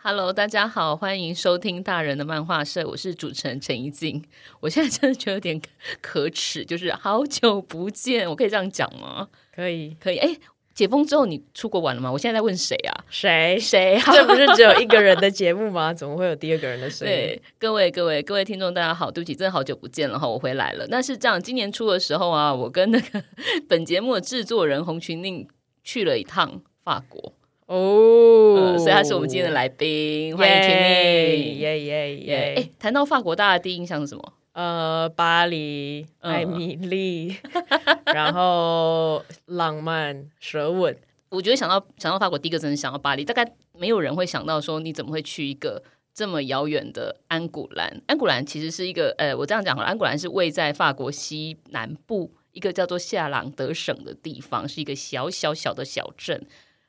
Hello，大家好，欢迎收听大人的漫画社，我是主持人陈怡静。我现在真的觉得有点可耻，就是好久不见，我可以这样讲吗？可以，可以。哎，解封之后你出国玩了吗？我现在在问谁啊？谁？谁？这不是只有一个人的节目吗？怎么会有第二个人的声音？对，各位各位各位听众，大家好，对不起，真的好久不见了哈，我回来了。那是这样，今年初的时候啊，我跟那个本节目的制作人洪群令去了一趟法国。哦、oh, 呃，所以他是我们今天的来宾欢迎群宁，耶耶耶！哎，谈到法国，大家的第一印象是什么？呃，巴黎、艾米丽，然后浪漫、舌吻。我觉得想到想到法国，第一个真的想到巴黎。大概没有人会想到说，你怎么会去一个这么遥远的安古兰？安古兰其实是一个，呃，我这样讲好了，安古兰是位在法国西南部一个叫做夏朗德省的地方，是一个小小小的小镇。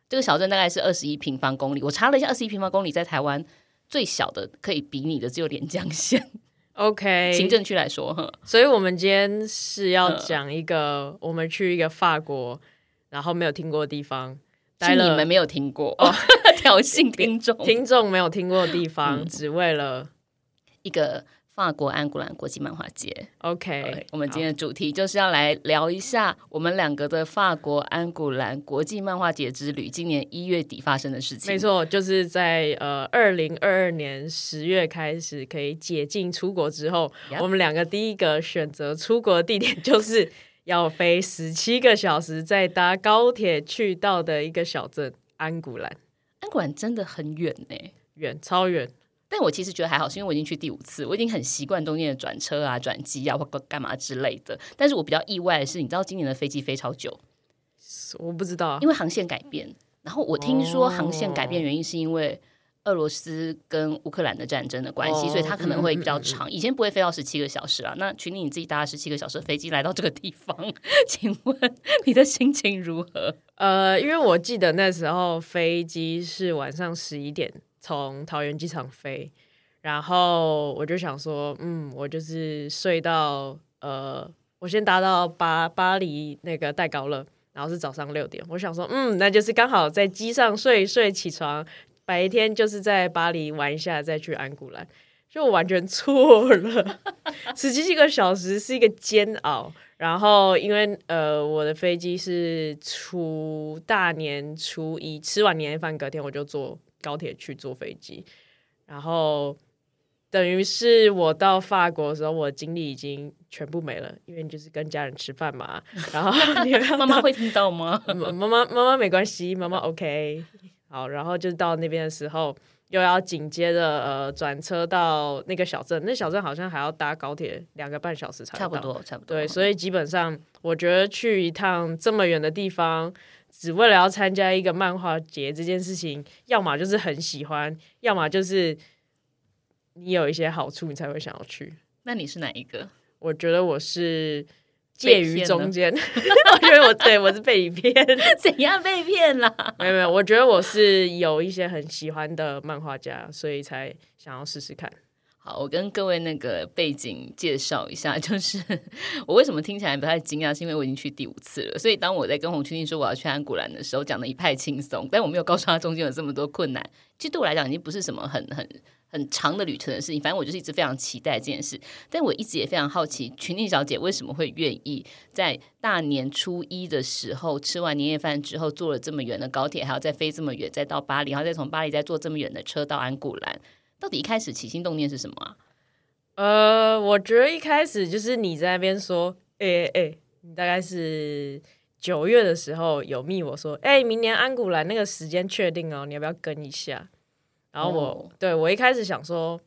这个小镇大概是二十一平方公里，我查了一下，二十一平方公里在台湾最小的可以比拟的只有连江县。OK，行政区来说，所以我们今天是要讲一个我们去一个法国，然后没有听过的地方，是你们没有听过，哦、挑衅听众，听众没有听过的地方，嗯、只为了一个。法国安古兰国际漫画节，OK，okay 我们今天的主题就是要来聊一下我们两个的法国安古兰国际漫画节之旅，今年一月底发生的事情。没错，就是在呃二零二二年十月开始可以解禁出国之后.我们两个第一个选择出国的地点就是要飞十七个小时再搭高铁去到的一个小镇安古兰。安古兰真的很远呢，远超远。但我其实觉得还好，是因为我已经去第五次，我已经很习惯中间的转车啊、转机啊或干嘛之类的。但是我比较意外的是，你知道今年的飞机飞超久？我不知道，因为航线改变。然后我听说航线改变原因是因为俄罗斯跟乌克兰的战争的关系，哦、所以它可能会比较长。以前不会飞到十七个小时啊。那群里你自己搭了十七个小时的飞机来到这个地方，请问 你的心情如何？呃，因为我记得那时候飞机是晚上十一点。从桃园机场飞，然后我就想说，嗯，我就是睡到呃，我先搭到巴巴黎那个戴高乐，然后是早上六点。我想说，嗯，那就是刚好在机上睡睡，起床，白天就是在巴黎玩一下，再去安古兰，就我完全错了，十七个小时是一个煎熬。然后因为呃，我的飞机是初大年初一吃完年夜饭，隔天我就坐。高铁去坐飞机，然后等于是我到法国的时候，我的精力已经全部没了，因为你就是跟家人吃饭嘛。然后 你妈妈会听到吗？妈妈妈妈没关系，妈妈 OK。好，然后就到那边的时候，又要紧接着呃转车到那个小镇，那小镇好像还要搭高铁两个半小时才到。差不多，差不多。对，所以基本上我觉得去一趟这么远的地方。只为了要参加一个漫画节这件事情，要么就是很喜欢，要么就是你有一些好处，你才会想要去。那你是哪一个？我觉得我是介于中间。我觉得我对我是被骗，怎样被骗了？没有没有，我觉得我是有一些很喜欢的漫画家，所以才想要试试看。我跟各位那个背景介绍一下，就是我为什么听起来不太惊讶，是因为我已经去第五次了。所以当我在跟洪群宁说我要去安古兰的时候，讲的一派轻松，但我没有告诉他中间有这么多困难。其实对我来讲，已经不是什么很很很长的旅程的事情。反正我就是一直非常期待这件事。但我一直也非常好奇，群宁小姐为什么会愿意在大年初一的时候吃完年夜饭之后，坐了这么远的高铁，还要再飞这么远，再到巴黎，然后再从巴黎再坐这么远的车到安古兰。到底一开始起心动念是什么啊？呃，我觉得一开始就是你在那边说，哎、欸、哎、欸，你大概是九月的时候有密我说，哎、欸，明年安古兰那个时间确定哦，你要不要跟一下？然后我、哦、对我一开始想说，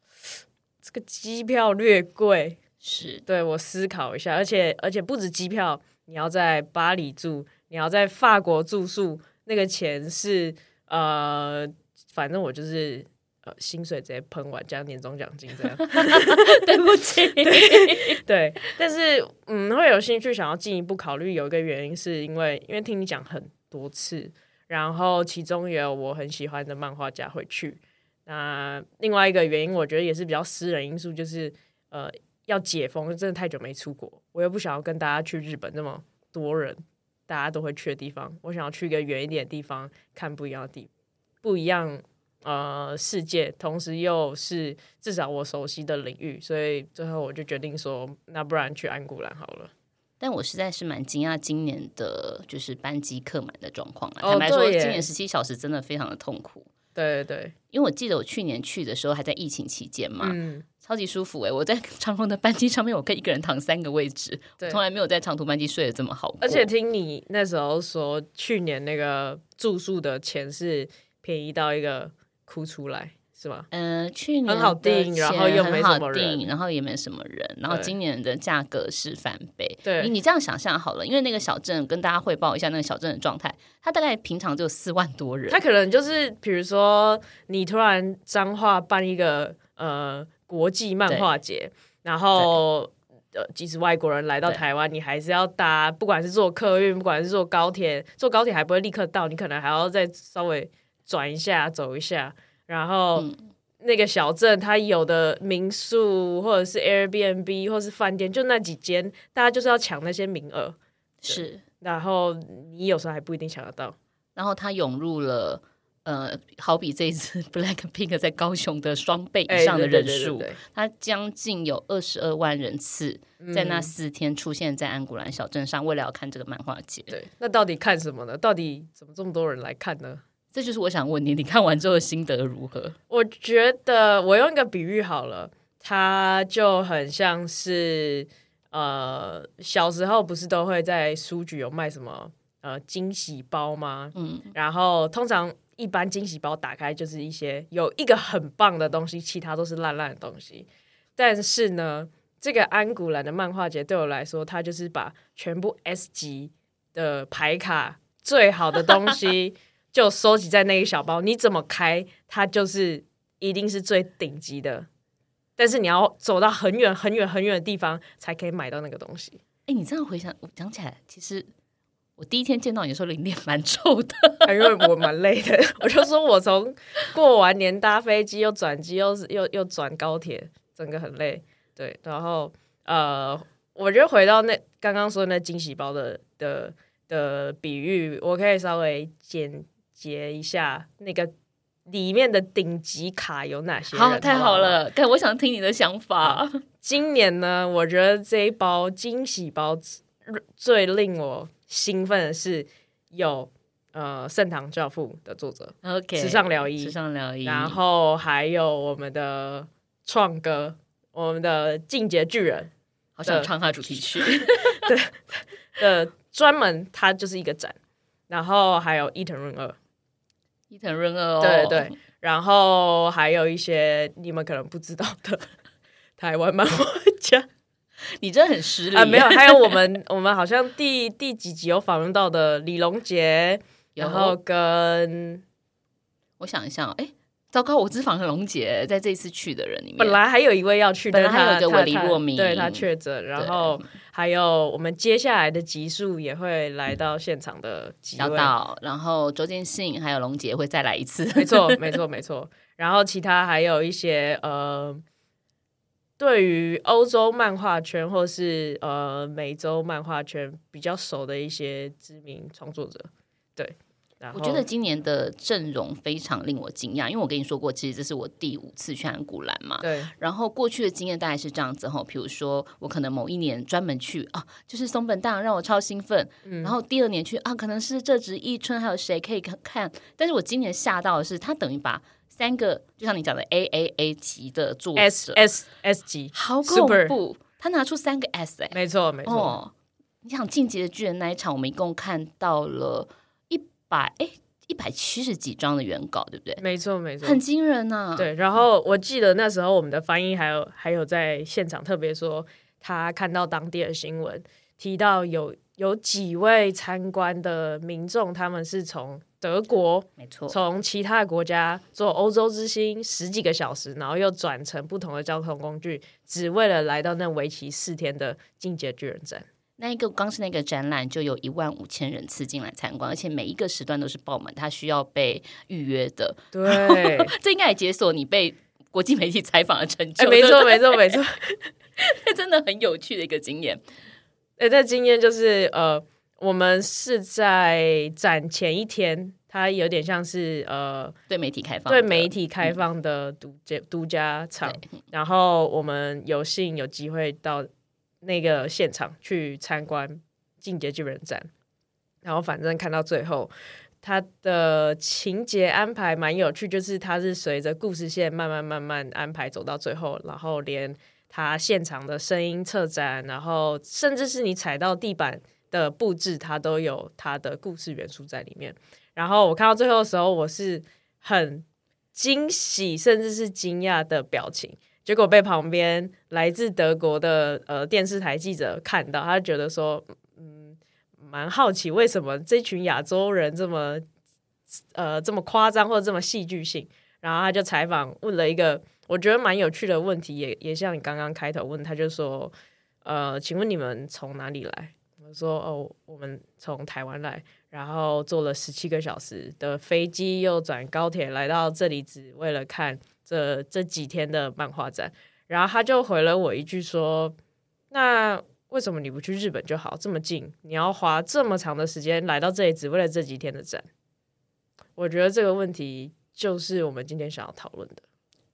这个机票略贵，是对我思考一下，而且而且不止机票，你要在巴黎住，你要在法国住宿，那个钱是呃，反正我就是。呃薪水直接喷完加年终奖金这样。对不起，对对，但是嗯，会有兴趣想要进一步考虑，有一个原因是因为因为听你讲很多次，然后其中也有我很喜欢的漫画家会去。那另外一个原因，我觉得也是比较私人因素，就是呃要解封，真的太久没出国，我又不想要跟大家去日本那么多人。大家都会去的地方，我想要去一个远一点的地方，看不一样的地，不一样呃世界，同时又是至少我熟悉的领域，所以最后我就决定说，那不然去安古兰好了。但我实在是蛮惊讶，今年的就是班机客满的状况了。坦白说，今年十七小时真的非常的痛苦。对对对，因为我记得我去年去的时候还在疫情期间嘛。嗯超级舒服哎！我在 长荣的班机上面，我可以一个人躺三个位置，从来没有在长途班机睡得这么好。而且听你那时候说，去年那个住宿的钱是便宜到一个哭出来，是吗？嗯、呃，去年很好定，然后又没什么人，然后也没什么人，然后今年的价格是翻倍。对，你你这样想象好了，因为那个小镇跟大家汇报一下那个小镇的状态，它大概平常就有四万多人，它可能就是比如说你突然彰化办一个呃。国际漫画节，然后呃，即使外国人来到台湾，你还是要搭，不管是坐客运，不管是坐高铁，坐高铁还不会立刻到，你可能还要再稍微转一下，走一下。然后、嗯、那个小镇，它有的民宿或者是 Airbnb 或是饭店，就那几间，大家就是要抢那些名额。是，然后你有时候还不一定抢得到。然后它涌入了。呃，好比这一次 Blackpink 在高雄的双倍以上的人数，它将近有二十二万人次在那四天出现在安古兰小镇上，为了要看这个漫画节。对，那到底看什么呢？到底怎么这么多人来看呢？这就是我想问你，你看完之后心得如何？我觉得我用一个比喻好了，它就很像是呃，小时候不是都会在书局有卖什么呃惊喜包吗？嗯，然后通常。一般惊喜包打开就是一些有一个很棒的东西，其他都是烂烂的东西。但是呢，这个安古兰的漫画节对我来说，它就是把全部 S 级的牌卡最好的东西 就收集在那一小包。你怎么开，它就是一定是最顶级的。但是你要走到很远很远很远的地方才可以买到那个东西。哎，你这样回想，我讲起来其实。我第一天见到你的时候，脸蛮臭的，因为我蛮累的。我就说我从过完年搭飞机，又转机，又是又又转高铁，整个很累。对，然后呃，我觉得回到那刚刚说那惊喜包的的的比喻，我可以稍微简洁一下那个里面的顶级卡有哪些。好，太好了，看我想听你的想法。今年呢，我觉得这一包惊喜包最令我。兴奋的是有呃《盛唐教父》的作者，OK，池上辽一，池上辽一，然后还有我们的创哥，我们的《进阶巨人》，好想唱他主题曲，对的，专门他就是一个展，然后还有伊藤润二，伊藤润二哦，对对，然后还有一些你们可能不知道的 台湾漫画家。你真的很失礼。啊！没有，还有我们，我们好像第第几集有访问到的李龙杰，然后跟我想一下，哎，糟糕，我只访问龙杰，在这一次去的人里面，本来还有一位要去，本来还有一个韦黎若明，对他确诊，然后还有我们接下来的集数也会来到现场的几位，然后周建信还有龙杰会再来一次，没错，没错，没错，然后其他还有一些呃。对于欧洲漫画圈或是呃美洲漫画圈比较熟的一些知名创作者，对，我觉得今年的阵容非常令我惊讶，因为我跟你说过，其实这是我第五次去安古兰嘛，对。然后过去的经验大概是这样子哈，比如说我可能某一年专门去啊，就是松本大让我超兴奋，嗯、然后第二年去啊，可能是这只一春还有谁可以看，但是我今年吓到的是，他等于把。三个就像你讲的 A A A 级的作者，S S S 级，好恐怖.他拿出三个 S 哎、欸，没错没错。哦，你想进击的巨人那一场，我们一共看到了一百哎一百七十几张的原稿，对不对？没错没错，很惊人呐、啊。对，然后我记得那时候我们的翻译还有还有在现场特别说，他看到当地的新闻提到有。有几位参观的民众，他们是从德国，没错，从其他国家坐欧洲之星十几个小时，然后又转乘不同的交通工具，只为了来到那为期四天的进阶巨人展。那一个光是那个展览就有一万五千人次进来参观，而且每一个时段都是爆满，它需要被预约的。对，这应该也解锁你被国际媒体采访的成就。欸、没错，没错，没错，这真的很有趣的一个经验。哎，这经验就是呃，我们是在展前一天，它有点像是呃，对媒体开放，对媒体开放的独家独家场，然后我们有幸有机会到。那个现场去参观《进阶巨人》展，然后反正看到最后，它的情节安排蛮有趣，就是它是随着故事线慢慢慢慢安排走到最后，然后连它现场的声音策展，然后甚至是你踩到地板的布置，它都有它的故事元素在里面。然后我看到最后的时候，我是很惊喜，甚至是惊讶的表情。结果被旁边来自德国的呃电视台记者看到，他觉得说，嗯，蛮好奇为什么这群亚洲人这么呃这么夸张或者这么戏剧性，然后他就采访问了一个我觉得蛮有趣的问题，也也像你刚刚开头问，他就说，呃，请问你们从哪里来？我说哦，我们从台湾来，然后坐了十七个小时的飞机，又转高铁来到这里，只为了看。这这几天的漫画展，然后他就回了我一句说：“那为什么你不去日本就好？这么近，你要花这么长的时间来到这里，只为了这几天的展？”我觉得这个问题就是我们今天想要讨论的。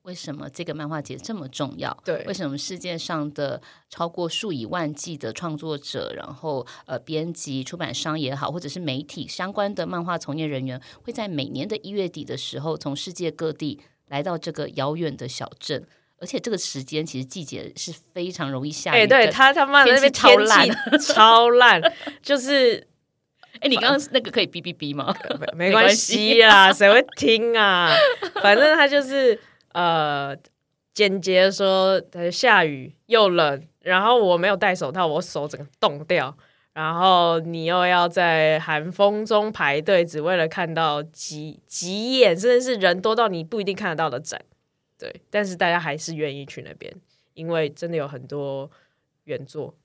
为什么这个漫画节这么重要？对，为什么世界上的超过数以万计的创作者，然后呃，编辑、出版商也好，或者是媒体相关的漫画从业人员，会在每年的一月底的时候，从世界各地。来到这个遥远的小镇，而且这个时间其实季节是非常容易下雨。哎、欸，对他他妈的那边超烂，超烂，就是 哎、欸，你刚刚那个可以哔哔哔吗？没关系啊，谁会听啊？反正他就是呃，简洁说下雨又冷，然后我没有戴手套，我手整个冻掉。然后你又要在寒风中排队，只为了看到几几眼，甚至是人多到你不一定看得到的展，对。但是大家还是愿意去那边，因为真的有很多原作。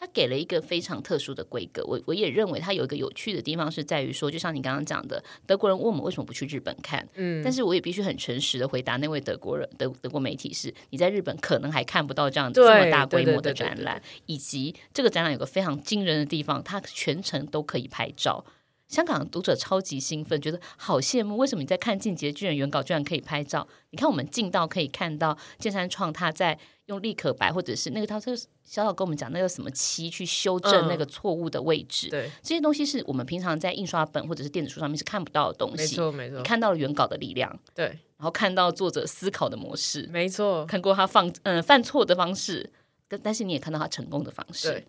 他给了一个非常特殊的规格，我我也认为他有一个有趣的地方是在于说，就像你刚刚讲的，德国人问我们为什么不去日本看，嗯，但是我也必须很诚实的回答那位德国人德德国媒体是，你在日本可能还看不到这样这么大规模的展览，以及这个展览有个非常惊人的地方，它全程都可以拍照。香港读者超级兴奋，觉得好羡慕。为什么你在看《进击巨人》原稿居然可以拍照？你看我们近到可以看到剑山创他在用立可白，或者是那个他是小小跟我们讲那个什么漆去修正那个错误的位置。嗯、对，这些东西是我们平常在印刷本或者是电子书上面是看不到的东西。没错，没错。你看到了原稿的力量，对，然后看到作者思考的模式，没错。看过他放嗯、呃、犯错的方式，但但是你也看到他成功的方式。对。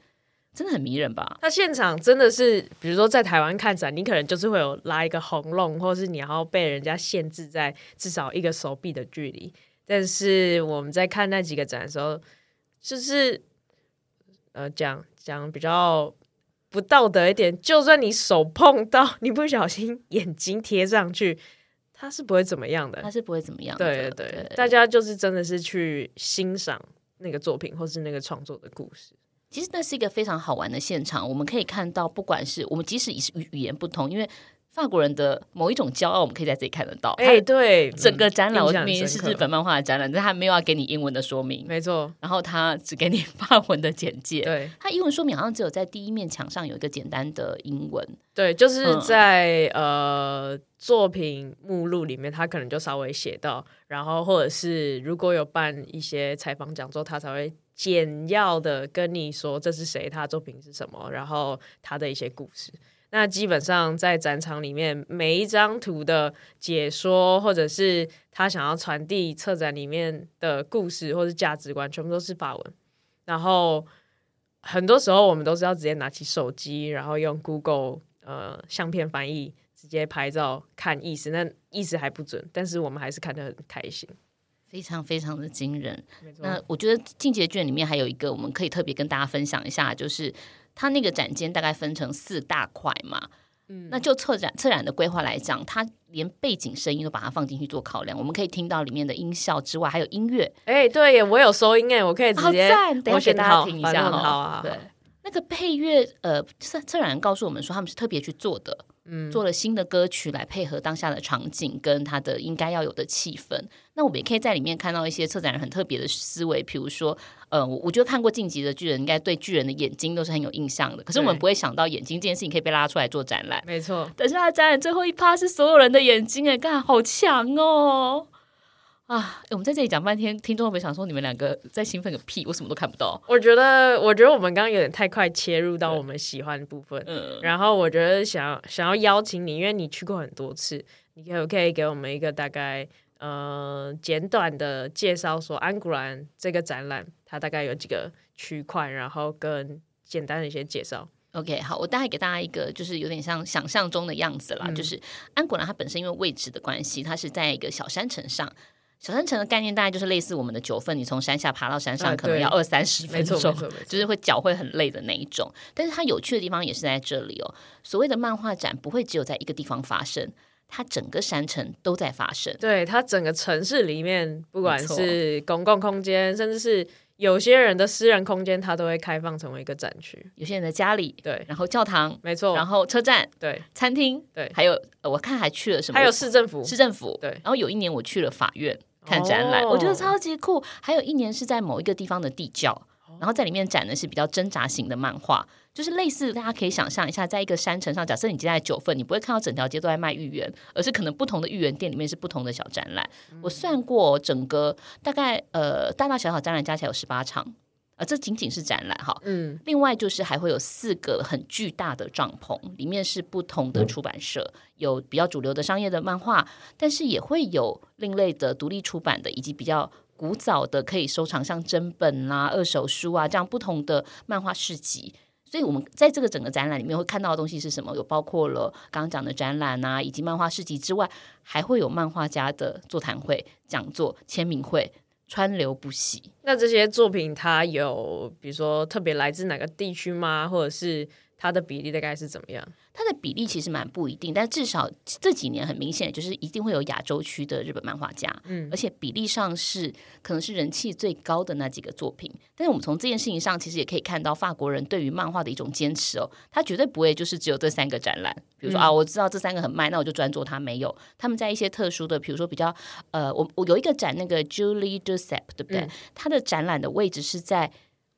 真的很迷人吧？他现场真的是，比如说在台湾看展，你可能就是会有拉一个红龙，或是你要被人家限制在至少一个手臂的距离。但是我们在看那几个展的时候，就是呃讲讲比较不道德一点，就算你手碰到，你不小心眼睛贴上去，他是不会怎么样的，他是不会怎么样的。对对对，对，大家就是真的是去欣赏那个作品，或是那个创作的故事。其实那是一个非常好玩的现场，我们可以看到，不管是我们即使语语言不同，因为法国人的某一种骄傲，我们可以在这里看得到。哎，对，整个展览明明是日本漫画的展览，但他没有要给你英文的说明，没错。然后他只给你法文的简介，对，他英文说明好像只有在第一面墙上有一个简单的英文，对，就是在、嗯、呃作品目录里面，他可能就稍微写到，然后或者是如果有办一些采访讲座，他才会。简要的跟你说这是谁，他的作品是什么，然后他的一些故事。那基本上在展场里面，每一张图的解说，或者是他想要传递策展里面的故事或者价值观，全部都是法文。然后很多时候我们都是要直接拿起手机，然后用 Google 呃相片翻译，直接拍照看意思，那意思还不准，但是我们还是看得很开心。非常非常的惊人。那我觉得《进阶卷》里面还有一个我们可以特别跟大家分享一下，就是它那个展间大概分成四大块嘛。嗯，那就策展策展的规划来讲，它连背景声音都把它放进去做考量。我们可以听到里面的音效之外，还有音乐。哎，对耶，我有收音哎，我可以直接，等下给大家听一下好啊。对，那个配乐，呃，策策展人告诉我们说，他们是特别去做的。嗯，做了新的歌曲来配合当下的场景跟他的应该要有的气氛。那我们也可以在里面看到一些策展人很特别的思维，比如说，呃，我我觉得看过《晋级的巨人》，应该对巨人的眼睛都是很有印象的。可是我们不会想到眼睛这件事情可以被拉出来做展览。没错，但是他展览最后一趴是所有人的眼睛，哎，看好强哦。啊！我们在这里讲半天，听众会不会想说你们两个在兴奋个屁？我什么都看不到。我觉得，我觉得我们刚刚有点太快切入到我们喜欢的部分。嗯，然后我觉得想想要邀请你，因为你去过很多次，你可不可以给我们一个大概呃简短的介绍，说安古兰这个展览它大概有几个区块，然后跟简单的一些介绍。OK，好，我大概给大家一个就是有点像想象中的样子啦，嗯、就是安古兰它本身因为位置的关系，它是在一个小山城上。小山城的概念大概就是类似我们的九份，你从山下爬到山上可能要二三十分钟，就是会脚会很累的那一种。但是它有趣的地方也是在这里哦。所谓的漫画展不会只有在一个地方发生，它整个山城都在发生。对，它整个城市里面，不管是公共空间，甚至是有些人的私人空间，它都会开放成为一个展区。有些人的家里，对，然后教堂，没错，然后车站，对，餐厅，对，还有我看还去了什么？还有市政府，市政府，对。然后有一年我去了法院。看展览，我觉得超级酷。还有一年是在某一个地方的地窖，然后在里面展的是比较挣扎型的漫画，就是类似大家可以想象一下，在一个山城上，假设你接在九份，你不会看到整条街都在卖芋圆，而是可能不同的芋圆店里面是不同的小展览。我算过，整个大概呃大大小小展览加起来有十八场。啊，这仅仅是展览哈，嗯，另外就是还会有四个很巨大的帐篷，里面是不同的出版社，有比较主流的商业的漫画，但是也会有另类的独立出版的，以及比较古早的可以收藏，像真本啊、二手书啊这样不同的漫画市集。所以我们在这个整个展览里面会看到的东西是什么？有包括了刚刚讲的展览啊，以及漫画市集之外，还会有漫画家的座谈会、讲座、签名会。川流不息。那这些作品，它有比如说特别来自哪个地区吗？或者是？它的比例大概是怎么样？它的比例其实蛮不一定，但至少这几年很明显，就是一定会有亚洲区的日本漫画家，嗯，而且比例上是可能是人气最高的那几个作品。但是我们从这件事情上，其实也可以看到法国人对于漫画的一种坚持哦，他绝对不会就是只有这三个展览，比如说、嗯、啊，我知道这三个很卖，那我就专做它。没有，他们在一些特殊的，比如说比较呃，我我有一个展，那个 Julie Duceppe 对不对？他、嗯、的展览的位置是在。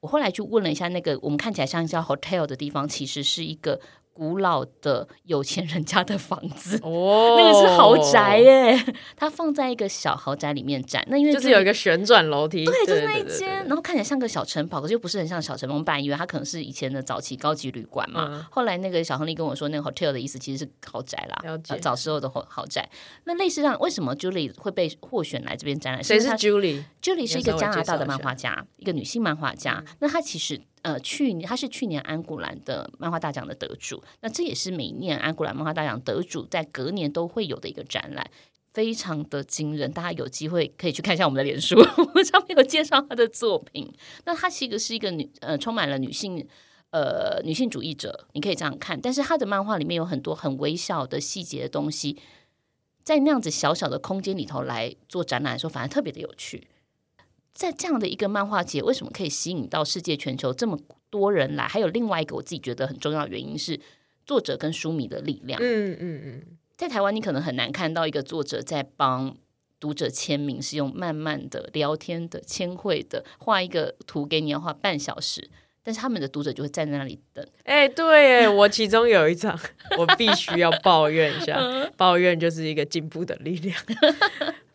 我后来去问了一下，那个我们看起来像叫 hotel 的地方，其实是一个。古老的有钱人家的房子，哦，那个是豪宅耶。它放在一个小豪宅里面展，那因为就是有一个旋转楼梯，对，就是那一间，然后看起来像个小城堡，可是又不是很像小城堡。我们本来以为它可能是以前的早期高级旅馆嘛。嗯、后来那个小亨利跟我说，那个 hotel 的意思其实是豪宅啦，了解、呃、早时候的豪豪宅。那类似上，为什么 Julie 会被获选来这边展览？谁是 Julie？Julie 是一个加拿大的漫画家，一,一个女性漫画家。嗯、那她其实。呃，去年他是去年安古兰的漫画大奖的得主，那这也是每年安古兰漫画大奖得主在隔年都会有的一个展览，非常的惊人。大家有机会可以去看一下我们的脸书，我们上面有介绍他的作品。那他其实是一个女呃，充满了女性呃女性主义者，你可以这样看。但是他的漫画里面有很多很微小的细节的东西，在那样子小小的空间里头来做展览的时候，反而特别的有趣。在这样的一个漫画节，为什么可以吸引到世界全球这么多人来？还有另外一个我自己觉得很重要的原因是作者跟书迷的力量。嗯嗯嗯，在台湾你可能很难看到一个作者在帮读者签名，是用慢慢的聊天的、签绘的，画一个图给你要画半小时，但是他们的读者就会站在那里等。哎，对，哎，我其中有一场，我必须要抱怨一下，抱怨就是一个进步的力量。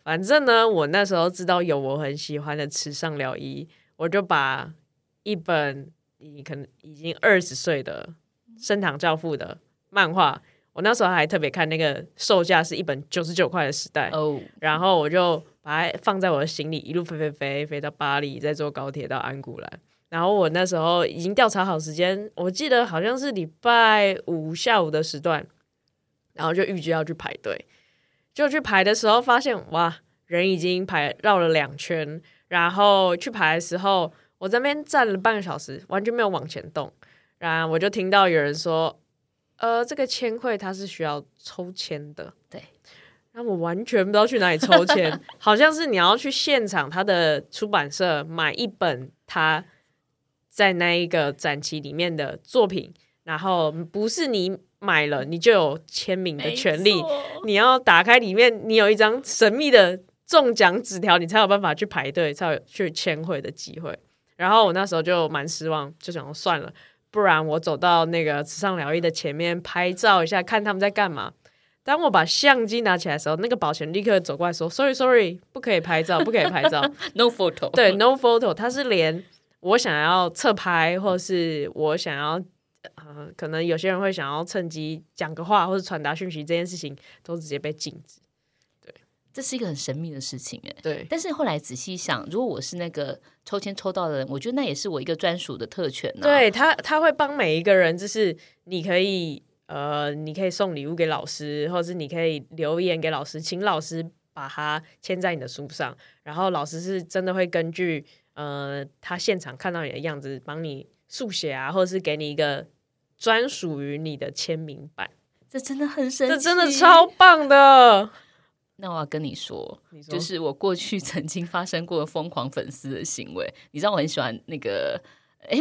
反正呢，我那时候知道有我很喜欢的池上辽一，我就把一本你可能已经二十岁的升堂教父的漫画，我那时候还特别看那个售价是一本九十九块的时代，oh. 然后我就把它放在我的行李，一路飞飞飞飞到巴黎，再坐高铁到安古兰。然后我那时候已经调查好时间，我记得好像是礼拜五下午的时段，然后就预计要去排队。就去排的时候，发现哇，人已经排绕了两圈。然后去排的时候，我在那边站了半个小时，完全没有往前动。然后我就听到有人说，呃，这个签会它是需要抽签的，对。然后我完全不知道去哪里抽签，好像是你要去现场他的出版社买一本他在那一个展期里面的作品，然后不是你买了你就有签名的权利，你要打开里面，你有一张神秘的中奖纸条，你才有办法去排队，才有去签会的机会。然后我那时候就蛮失望，就想说算了，不然我走到那个慈善疗愈的前面拍照一下，看他们在干嘛。当我把相机拿起来的时候，那个保全立刻走过来说：“Sorry, sorry，不可以拍照，不可以拍照，No photo。”对，No photo。他是连我想要侧拍，或是我想要，呃，可能有些人会想要趁机讲个话，或者传达讯息，这件事情都直接被禁止。对这是一个很神秘的事情，哎，对。但是后来仔细想，如果我是那个抽签抽到的人，我觉得那也是我一个专属的特权呢。对他，他会帮每一个人，就是你可以，呃，你可以送礼物给老师，或者是你可以留言给老师，请老师把它签在你的书上。然后老师是真的会根据，呃，他现场看到你的样子，帮你速写啊，或者是给你一个专属于你的签名版。这真的很神奇，这真的超棒的。那我要跟你说，你说，就是我过去曾经发生过疯狂粉丝的行为。你知道我很喜欢那个，哎，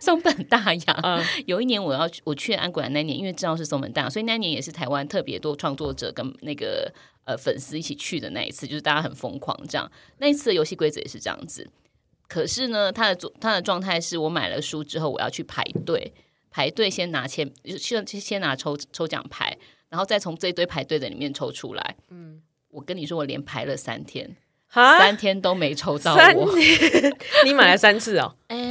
松本大洋。嗯、有一年我要我去安古兰那年，因为知道是松本大洋，所以那年也是台湾特别多创作者跟那个呃粉丝一起去的那一次，就是大家很疯狂这样。那一次的游戏规则也是这样子。可是呢，他的他的状态是我买了书之后，我要去排队，排队先拿签，先先拿抽抽奖牌。然后再从这一堆排队的里面抽出来。嗯，我跟你说，我连排了三天，三天都没抽到我。你买了三次哦？诶，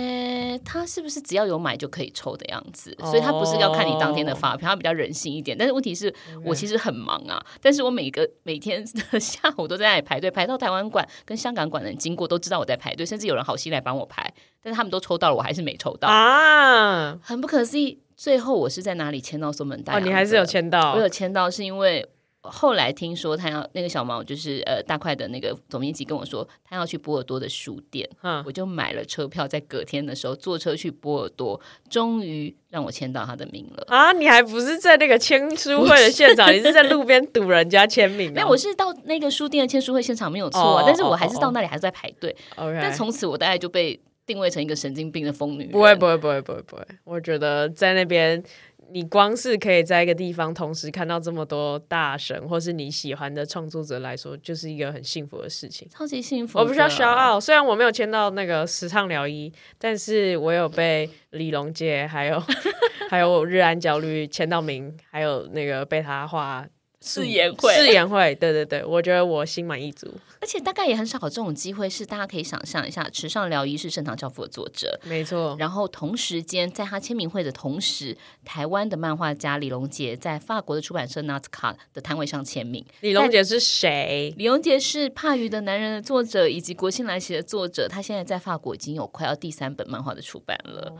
他是不是只要有买就可以抽的样子？所以他不是要看你当天的发票，他比较人性一点。但是问题是我其实很忙啊，但是我每个 每天的 下午都在那里排队，排到台湾馆跟香港馆的人经过都知道我在排队，甚至有人好心来帮我排，但是他们都抽到了，我还是没抽到啊，很不可思议。最后我是在哪里签到松本大洋？哦，你还是有签到，我有签到，是因为后来听说他要那个小毛，就是呃大块的那个总编辑跟我说，他要去波尔多的书店，嗯，我就买了车票，在隔天的时候坐车去波尔多，终于让我签到他的名了啊！你还不是在那个签书会的现场，是你是在路边堵人家签名？没有，我是到那个书店的签书会现场没有错，啊，哦，但是我还是到那里还是在排队。哦哦，但从此我大概就被定位成一个神经病的疯女人。不会，不会，不会，不会，不会。我觉得在那边。你光是可以在一个地方同时看到这么多大神，或是你喜欢的创作者来说，就是一个很幸福的事情，超级幸福。我不需要 shout out，虽然我没有签到那个时尚疗医，但是我有被李龙杰还有 还有日安焦虑签到名，还有那个被他画。誓言会，誓言会，对对对，我觉得我心满意足。而且大概也很少有这种机会，是大家可以想象一下，池上疗一是盛唐教父的作者，没错。然后同时间，在他签名会的同时，台湾的漫画家李龙杰在法国的出版社 Nazca 的摊位上签名。李龙杰是谁？李龙杰是《帕鱼的男人》的作者，以及《国庆来袭》的作者。他现在在法国已经有快要第三本漫画的出版了，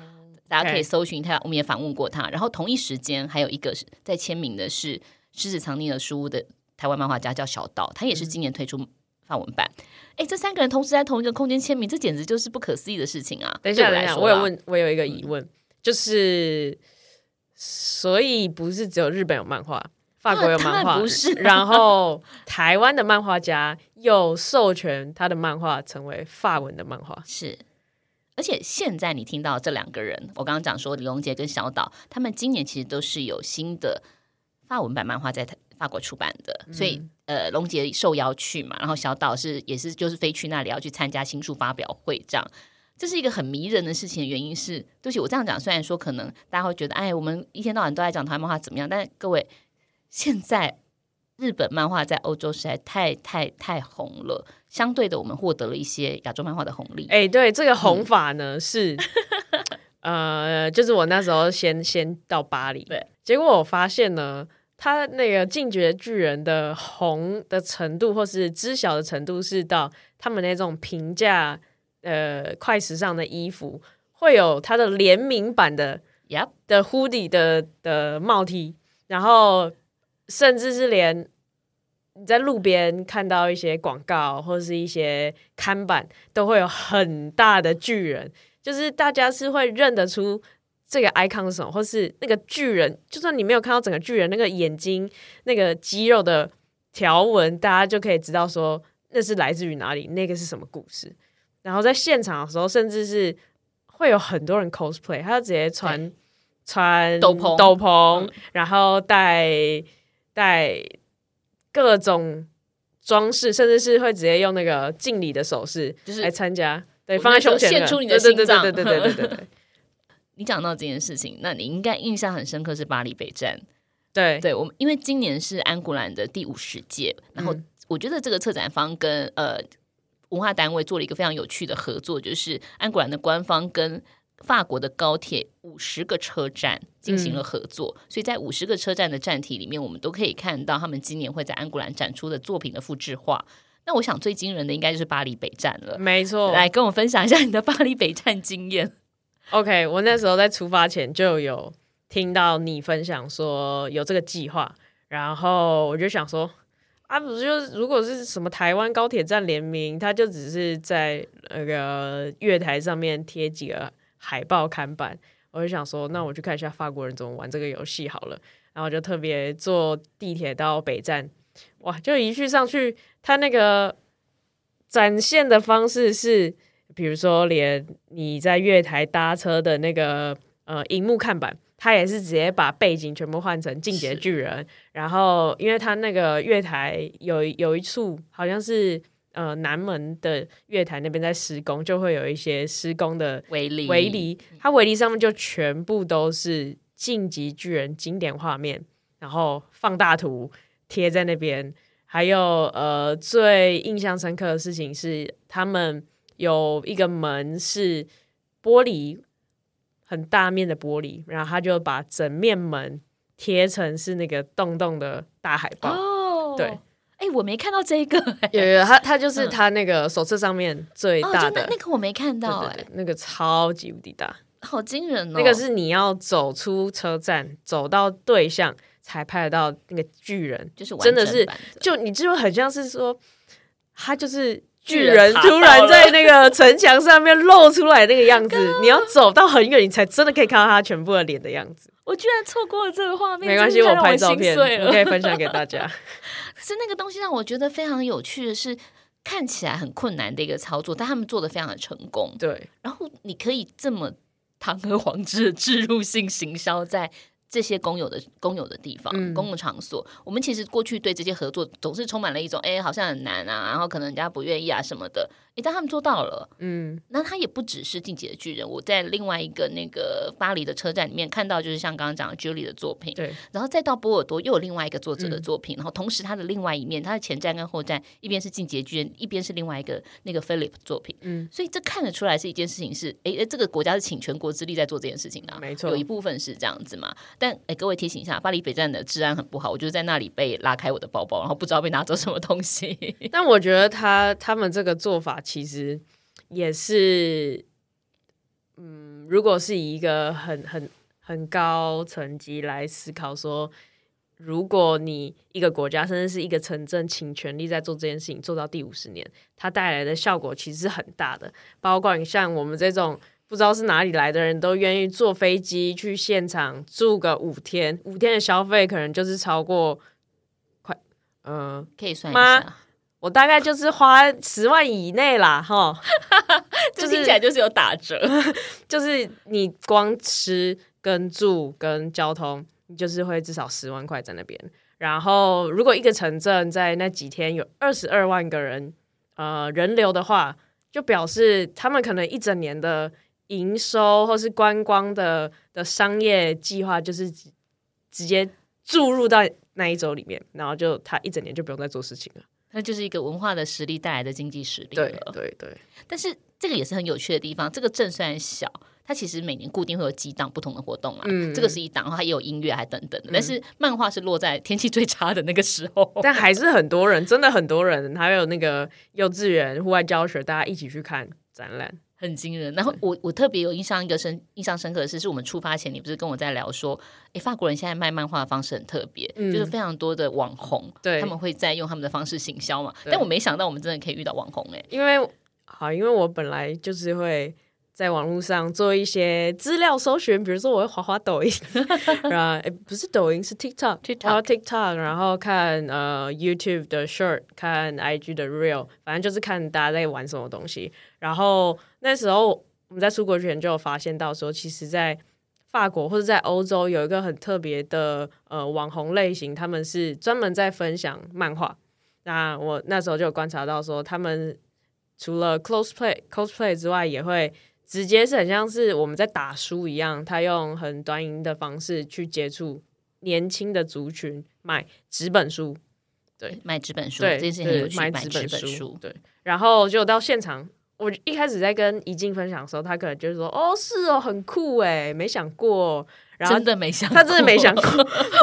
大家可以搜寻他。我们也访问过他。然后同一时间，还有一个是在签名的是。狮子藏匿了书的台湾漫画家叫小岛，他也是今年推出法文版。哎、嗯，这三个人同时在同一个空间签名，这简直就是不可思议的事情啊！等一下，等一下，我有问，我有一个疑问，嗯、就是所以不是只有日本有漫画，法国有漫画，不是？然后台湾的漫画家又授权他的漫画成为法文的漫画，是。而且现在你听到这两个人，我刚刚讲说李龙杰跟小岛，他们今年其实都是有新的。法文版漫画在法国出版的，所以呃，龙杰受邀去嘛，然后小岛是也是就是飞去那里要去参加新书发表会，这样这是一个很迷人的事情。原因是，对不起，我这样讲，虽然说可能大家会觉得，哎，我们一天到晚都在讲台湾漫画怎么样，但是各位，现在日本漫画在欧洲实在太太太红了，相对的，我们获得了一些亚洲漫画的红利。哎，对，这个红法呢、嗯、是，呃，就是我那时候先先到巴黎，对，结果我发现呢。他那个进爵巨人的红的程度，或是知晓的程度，是到他们那种平价呃快时尚的衣服，会有他的联名版的 Yep. 的 hoodie 的的帽 T，然后甚至是连你在路边看到一些广告或是一些看板，都会有很大的巨人，就是大家是会认得出这个 icon 是什么，或是那个巨人，就算你没有看到整个巨人那个眼睛那个肌肉的条纹，大家就可以知道说那是来自于哪里，那个是什么故事。然后在现场的时候，甚至是会有很多人 cosplay，他就直接穿穿斗篷斗篷，然后戴戴各种装饰，甚至是会直接用那个敬礼的手势，就是来参加，对，放在胸前献出你的心脏，对对对对对对对。你讲到这件事情，那你应该印象很深刻是巴黎北站，对。对，我们因为今年是安古兰的第五十届，然后我觉得这个策展方跟呃文化单位做了一个非常有趣的合作，就是安古兰的官方跟法国的高铁五十个车站进行了合作，嗯、所以在五十个车站的站体里面，我们都可以看到他们今年会在安古兰展出的作品的复制化。那我想最惊人的应该就是巴黎北站了，没。错，来跟我分享一下你的巴黎北站经验。OK，我那时候在出发前就有听到你分享说有这个计划，然后我就想说啊，不是就是如果是什么台湾高铁站联名，他就只是在那个月台上面贴几个海报看板，我就想说，那我去看一下法国人怎么玩这个游戏好了，然后就特别坐地铁到北站，哇，就一去上去，他那个展现的方式是。比如说，连你在月台搭车的那个呃荧幕看板，它也是直接把背景全部换成《进击的巨人》，然后因为它那个月台有有一处好像是呃南门的月台那边在施工，就会有一些施工的围篱，围篱，它围篱上面就全部都是《进击巨人》经典画面，然后放大图贴在那边。还有呃最印象深刻的事情是他们。有一个门是玻璃，很大面的玻璃，然后他就把整面门贴成是那个洞洞的大海报。哦，对，哎，我没看到这个，有有，他他就是他那个手册上面最大的，哦、那个我没看到，哎，那个超级无敌大，好惊人哦！那个是你要走出车站，走到对象才拍得到那个巨人，就是真的是，就你就很像是说，他就是。巨人突然在那个城墙上面露出来那个样子，你要走到很远，你才真的可以看到他全部的脸的样子。我居然错过了这个画面，没关系，我拍照片，我可以分享给大家。可是那个东西让我觉得非常有趣的是，看起来很困难的一个操作，但他们做的非常的成功。对，然后你可以这么堂而皇之的置入性行销在。这些公有的公有的地方，嗯、公共场所，我们其实过去对这些合作总是充满了一种，哎，好像很难啊，然后可能人家不愿意啊什么的。一旦他们做到了，嗯，那他也不只是进击的巨人。我在另外一个那个巴黎的车站里面看到，就是像刚刚讲的 Julie 的作品，对，然后再到波尔多又有另外一个作者的作品，嗯、然后同时他的另外一面，他的前站跟后站一边是进击的巨人，一边是另外一个那个 Philip 作品，嗯，所以这看得出来是一件事情是，哎，这个国家是请全国之力在做这件事情的、啊，没错，有一部分是这样子嘛。但哎，各位提醒一下，巴黎北站的治安很不好，我就是在那里被拉开我的包包，然后不知道被拿走什么东西。但我觉得他他们这个做法其实。也是，嗯，如果是以一个很很很高层级来思考说，如果你一个国家甚至是一个城镇倾全力在做这件事情，做到第五十年，它带来的效果其实是很大的。包括你像我们这种不知道是哪里来的人都愿意坐飞机去现场住个五天，五天的消费可能就是超过快，嗯、呃，可以算一下。我大概就是花十万以内啦，哈，就听起来就是有打折，就是你光吃跟住跟交通，你就是会至少十万块在那边。然后，如果一个城镇在那几天有二十二万个人呃人流的话，就表示他们可能一整年的营收或是观光的的商业计划，就是直接注入到那一周里面，然后就他一整年就不用再做事情了。那就是一个文化的实力带来的经济实力了。对对对。但是这个也是很有趣的地方。这个镇虽然小，它其实每年固定会有几档不同的活动啊。嗯。这个是一档，然后它也有音乐，还等等。但是漫画是落在天气最差的那个时候。但还是很多人，真的很多人，还有那个幼稚园户外教学，大家一起去看展览。很惊人，然后我我特别有印象一个深印象深刻的是，是我们出发前，你不是跟我在聊说，哎，法国人现在卖漫画的方式很特别，嗯、就是非常多的网红，对，他们会在用他们的方式行销嘛。但我没想到我们真的可以遇到网红哎，因为好，因为我本来就是会在网络上做一些资料搜寻，比如说我会滑滑抖音，然后诶不是抖音是 TikTok，TikTok，然后 TikTok，然后看呃 YouTube 的 Short，看 IG 的 Real，反正就是看大家在玩什么东西。然后那时候我们在出国前就有发现到说，其实，在法国或者在欧洲有一个很特别的呃网红类型，他们是专门在分享漫画。那我那时候就有观察到说，他们除了 cosplay cosplay 之外，也会。直接是很像是我们在打书一样，他用很短影的方式去接触年轻的族群，买纸本书，对，买纸本书，对，这件事情很有趣，买纸本书，对。然后就到现场，我一开始在跟怡静分享的时候，他可能就是说：“哦，是哦，很酷哎，没想过。”然后真的没想过，他真的没想过。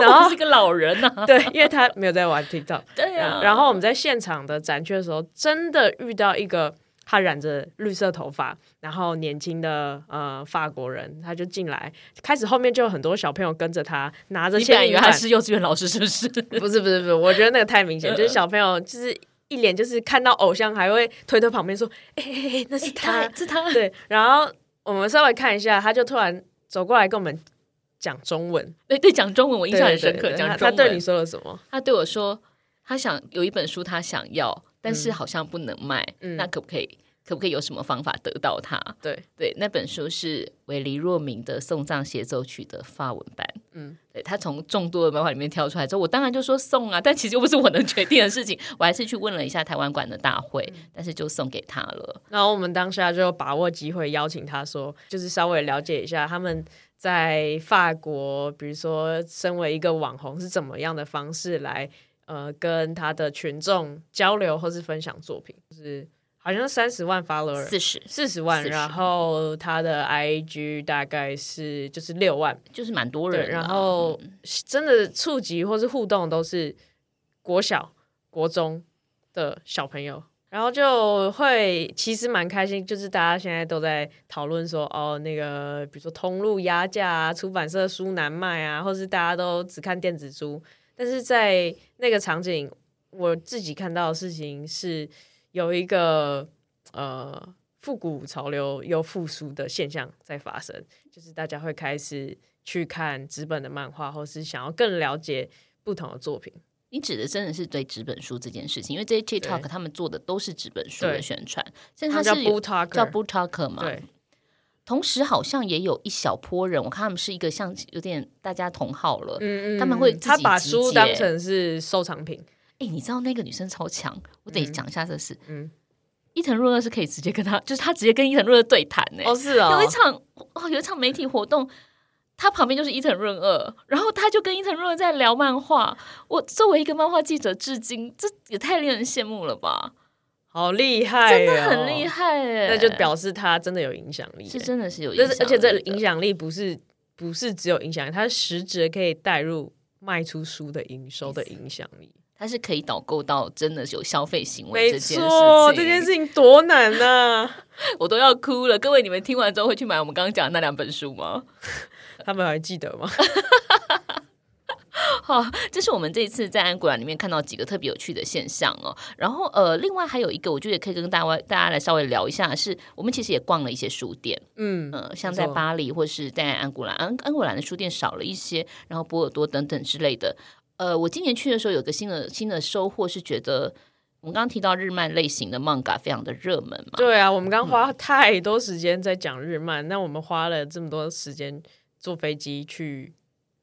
然后 是个老人呐、啊，对，因为他没有在玩 TikTok，对呀、啊。然后我们在现场的展区的时候，真的遇到一个。他染着绿色头发，然后年轻的呃法国人，他就进来，开始后面就有很多小朋友跟着他，拿着。你本来以为他是幼稚园老师，是 不是？不是不是不是，我觉得那个太明显，就是小朋友就是一脸就是看到偶像，还会推推旁边说：“哎哎哎，那是他，是他。”对，然后我们稍微看一下，他就突然走过来跟我们讲中文。对对，讲中文我印象很深刻。讲中文他，他对你说了什么？他对我说，他想有一本书，他想要。但是好像不能卖，嗯，那可不可以？可不可以有什么方法得到它？对对，那本书是韦黎若明的《送葬协奏曲》的法文版。嗯，对，他从众多的漫画里面挑出来之后，我当然就说送啊，但其实又不是我能决定的事情，我还是去问了一下台湾馆的大会，嗯，但是就送给他了。然后我们当下就把握机会邀请他说，就是稍微了解一下他们在法国，比如说身为一个网红是怎么样的方式来。呃，跟他的群众交流或是分享作品，就是好像三十万 follower，四十四十万，然后他的 IG 大概是就是六万，就是蛮多人。然后真的触及或是互动都是国小、国中的小朋友，然后就会其实蛮开心，就是大家现在都在讨论说，哦，那个比如说通路压价啊，出版社书难卖啊，或是大家都只看电子书。但是在那个场景，我自己看到的事情是有一个呃复古潮流又复苏的现象在发生，就是大家会开始去看纸本的漫画，或是想要更了解不同的作品。你指的真的是对纸本书这件事情，因为这些 TikTok 他们做的都是纸本书的宣传，现在他是叫 BookToker 嘛。对。同时，好像也有一小波人，我看他们是一个像有点大家同好了，嗯嗯，他们会他把书当成是收藏品。哎、欸，你知道那个女生超强，我得讲一下这事。嗯，伊藤润二是可以直接跟他，就是他直接跟伊藤润二对谈呢。哦，是哦，有一场哦，有一场媒体活动，他旁边就是伊藤润二，然后他就跟伊藤润二在聊漫画。我作为一个漫画记者，至今这也太令人羡慕了吧。好厉害、哦，真的很厉害哎！那就表示他真的有影响力，是真的是有影响力，而且这影响力不是不是只有影响力，它实质可以带入卖出书的营收的影响力，它是可以导购到真的是有消费行为这件事情。这件事情多难啊！我都要哭了。各位，你们听完之后会去买我们刚刚讲的那两本书吗？他们还记得吗？好，这是我们这一次在安古兰里面看到几个特别有趣的现象哦。然后呃，另外还有一个，我觉得也可以跟大家大家来稍微聊一下，是我们其实也逛了一些书店，嗯呃，像在巴黎或是在安古兰，安安古兰的书店少了一些，然后波尔多等等之类的。呃，我今年去的时候有个新的新的收获，是觉得我们刚刚提到日漫类型的漫画非常的热门嘛。对啊，我们刚花太多时间在讲日漫，那、嗯、我们花了这么多时间坐飞机去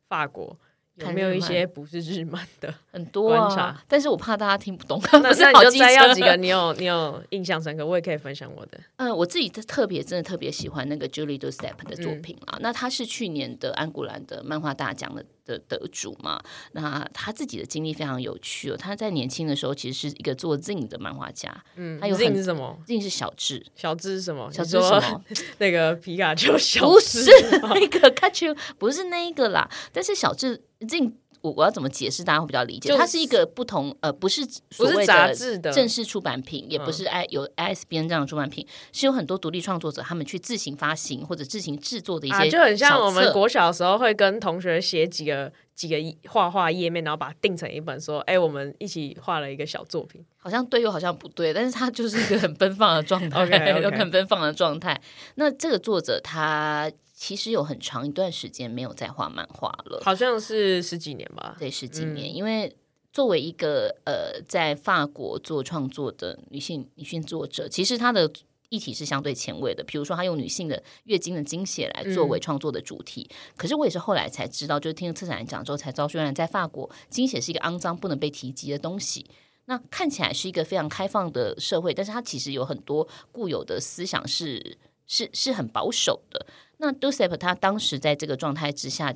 法国。有没有一些不是日漫的 很多啊？但是我怕大家听不懂。那那你就摘要几个，你有你有印象深刻，我也可以分享我的。嗯，我自己特别真的特别喜欢那个 Julie Do Step 的作品啊。嗯、那他是去年的安古兰的漫画大奖的的得主嘛？那他自己的经历非常有趣哦。他在年轻的时候其实是一个做 Zine 的漫画家。嗯，他有 Zine 是什么？Zine 是小智。小智是什么？小智是什么？那个皮卡丘小不是那个 卡丘，不是那一个啦。但是小智 Zine。我我要怎么解释大家会比较理解？它是一个不同呃，不是所谓杂志的正式出版品，也不是 I 有 ISBN 这样的出版品，是有很多独立创作者他们去自行发行或者自行制作的一些、啊，就很像我们国小的时候会跟同学写几个几个画画页面，然后把它定成一本，说哎，我们一起画了一个小作品，好像对又好像不对，但是它就是一个很奔放的状态 很奔放的状态。那这个作者他。其实有很长一段时间没有再画漫画了，好像是十几年吧。对，十几年。嗯、因为作为一个呃在法国做创作的女性女性作者，其实她的议题是相对前卫的。比如说，她用女性的月经的经血来作为创作的主题。嗯、可是我也是后来才知道，就是听了策展人讲之后才知道，虽然在法国经血是一个肮脏不能被提及的东西。那看起来是一个非常开放的社会，但是它其实有很多固有的思想是是是很保守的。那 Duceppe 他当时在这个状态之下，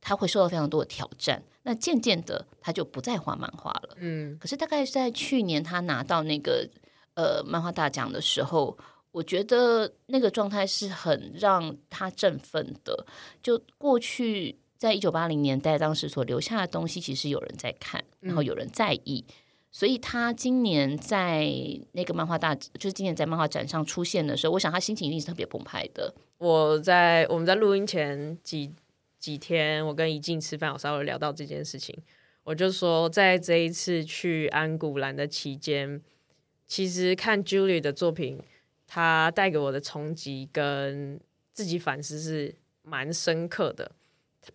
他会受到非常多的挑战。那渐渐的，他就不再画漫画了。嗯，可是大概在去年他拿到那个呃漫画大奖的时候，我觉得那个状态是很让他振奋的。就过去在一九八零年代当时所留下的东西，其实有人在看，然后有人在意。嗯所以他今年在那个漫画大，就是今年在漫画展上出现的时候，我想他心情一定是特别澎湃的。我在我们在录音前几几天，我跟怡静吃饭，我稍微聊到这件事情，我就说，在这一次去安古兰的期间，其实看 Julie 的作品，他带给我的冲击跟自己反思是蛮深刻的，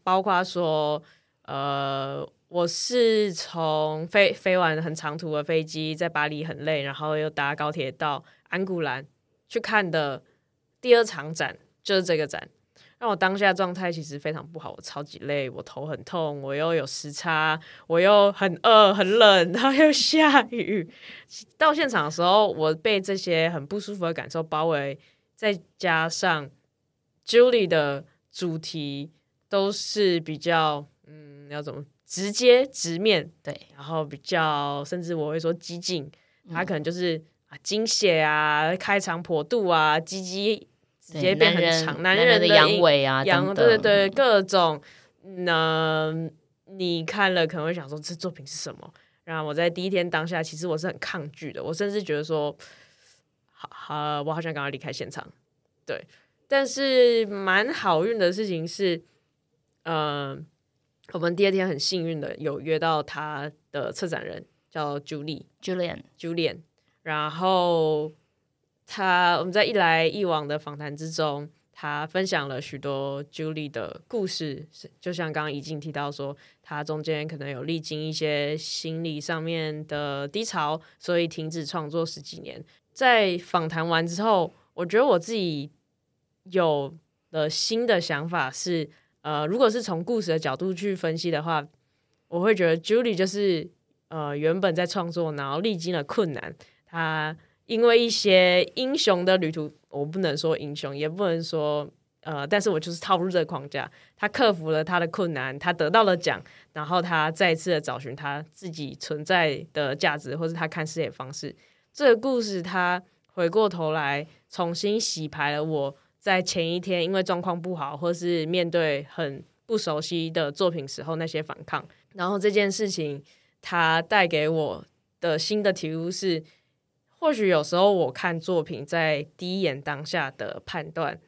包括说，呃。我是从飞飞完很长途的飞机，在巴黎很累，然后又搭高铁到安古兰去看的第二场展，就是这个展。让我当下状态其实非常不好，我超级累，我头很痛，我又有时差，我又很饿很冷，然后又下雨。到现场的时候，我被这些很不舒服的感受包围，再加上 Julie 的主题都是比较，嗯，要怎么？直接直面对，然后比较甚至我会说激进，他可能就是啊精血啊开肠破肚啊，鸡鸡直接变很长，男人，的阳痿啊，阳对对对各种，那你看了可能会想说这作品是什么？然后我在第一天当下其实我是很抗拒的，我甚至觉得说好好我好想赶快离开现场，对，但是蛮好运的事情是，嗯、呃。我们第二天很幸运的有约到他的策展人，叫 Julie Julian Julian，然后他我们在一来一往的访谈之中，他分享了许多 Julie 的故事，就像刚刚怡静提到说，他中间可能有历经一些心理上面的低潮，所以停止创作十几年。在访谈完之后，我觉得我自己有了新的想法是。呃，如果是从故事的角度去分析的话，我会觉得 Julie 就是呃原本在创作，然后历经了困难，他因为一些英雄的旅途，我不能说英雄，也不能说呃，但是我就是套入这个框架，他克服了他的困难，他得到了奖，然后他再次的找寻他自己存在的价值，或是他看世界方式。这个故事他回过头来重新洗牌了我。在前一天，因为状况不好，或是面对很不熟悉的作品时候，那些反抗，然后这件事情，它带给我的新的体悟是，或许有时候我看作品，在第一眼当下的判断，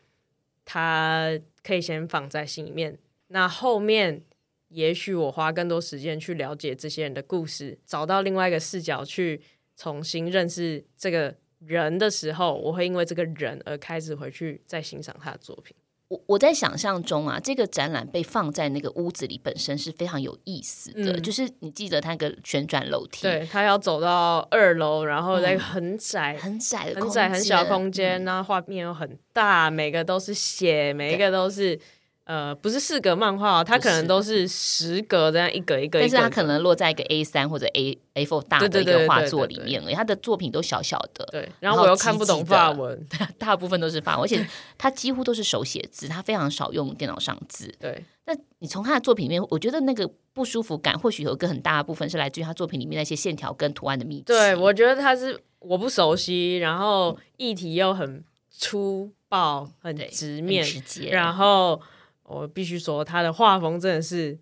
它可以先放在心里面，那后面，也许我花更多时间去了解这些人的故事，找到另外一个视角去重新认识这个。人的时候，我会因为这个人而开始回去再欣赏他的作品。我我在想象中啊，这个展览被放在那个屋子里本身是非常有意思的。嗯、就是你记得它那个旋转楼梯，对，他要走到二楼，然后在很窄、嗯、很窄的、很窄很小空间，然后画面又很大，每个都是血，每一个都是。呃，不是四格漫画，它可能都是十格这样一格一格，但是它可能落在一个 A 三或者 A A four 大的一个画作里面，而已。他的作品都小小的，对。然后我又看不懂法文，大部分都是法文，而且他几乎都是手写字，他非常少用电脑上字。对。那你从他的作品里面，我觉得那个不舒服感，或许有一个很大的部分是来自于他作品里面那些线条跟图案的密集。对，我觉得他是我不熟悉，然后议题又很粗暴、很直面、直接，然后。我必须说，他的画风真的是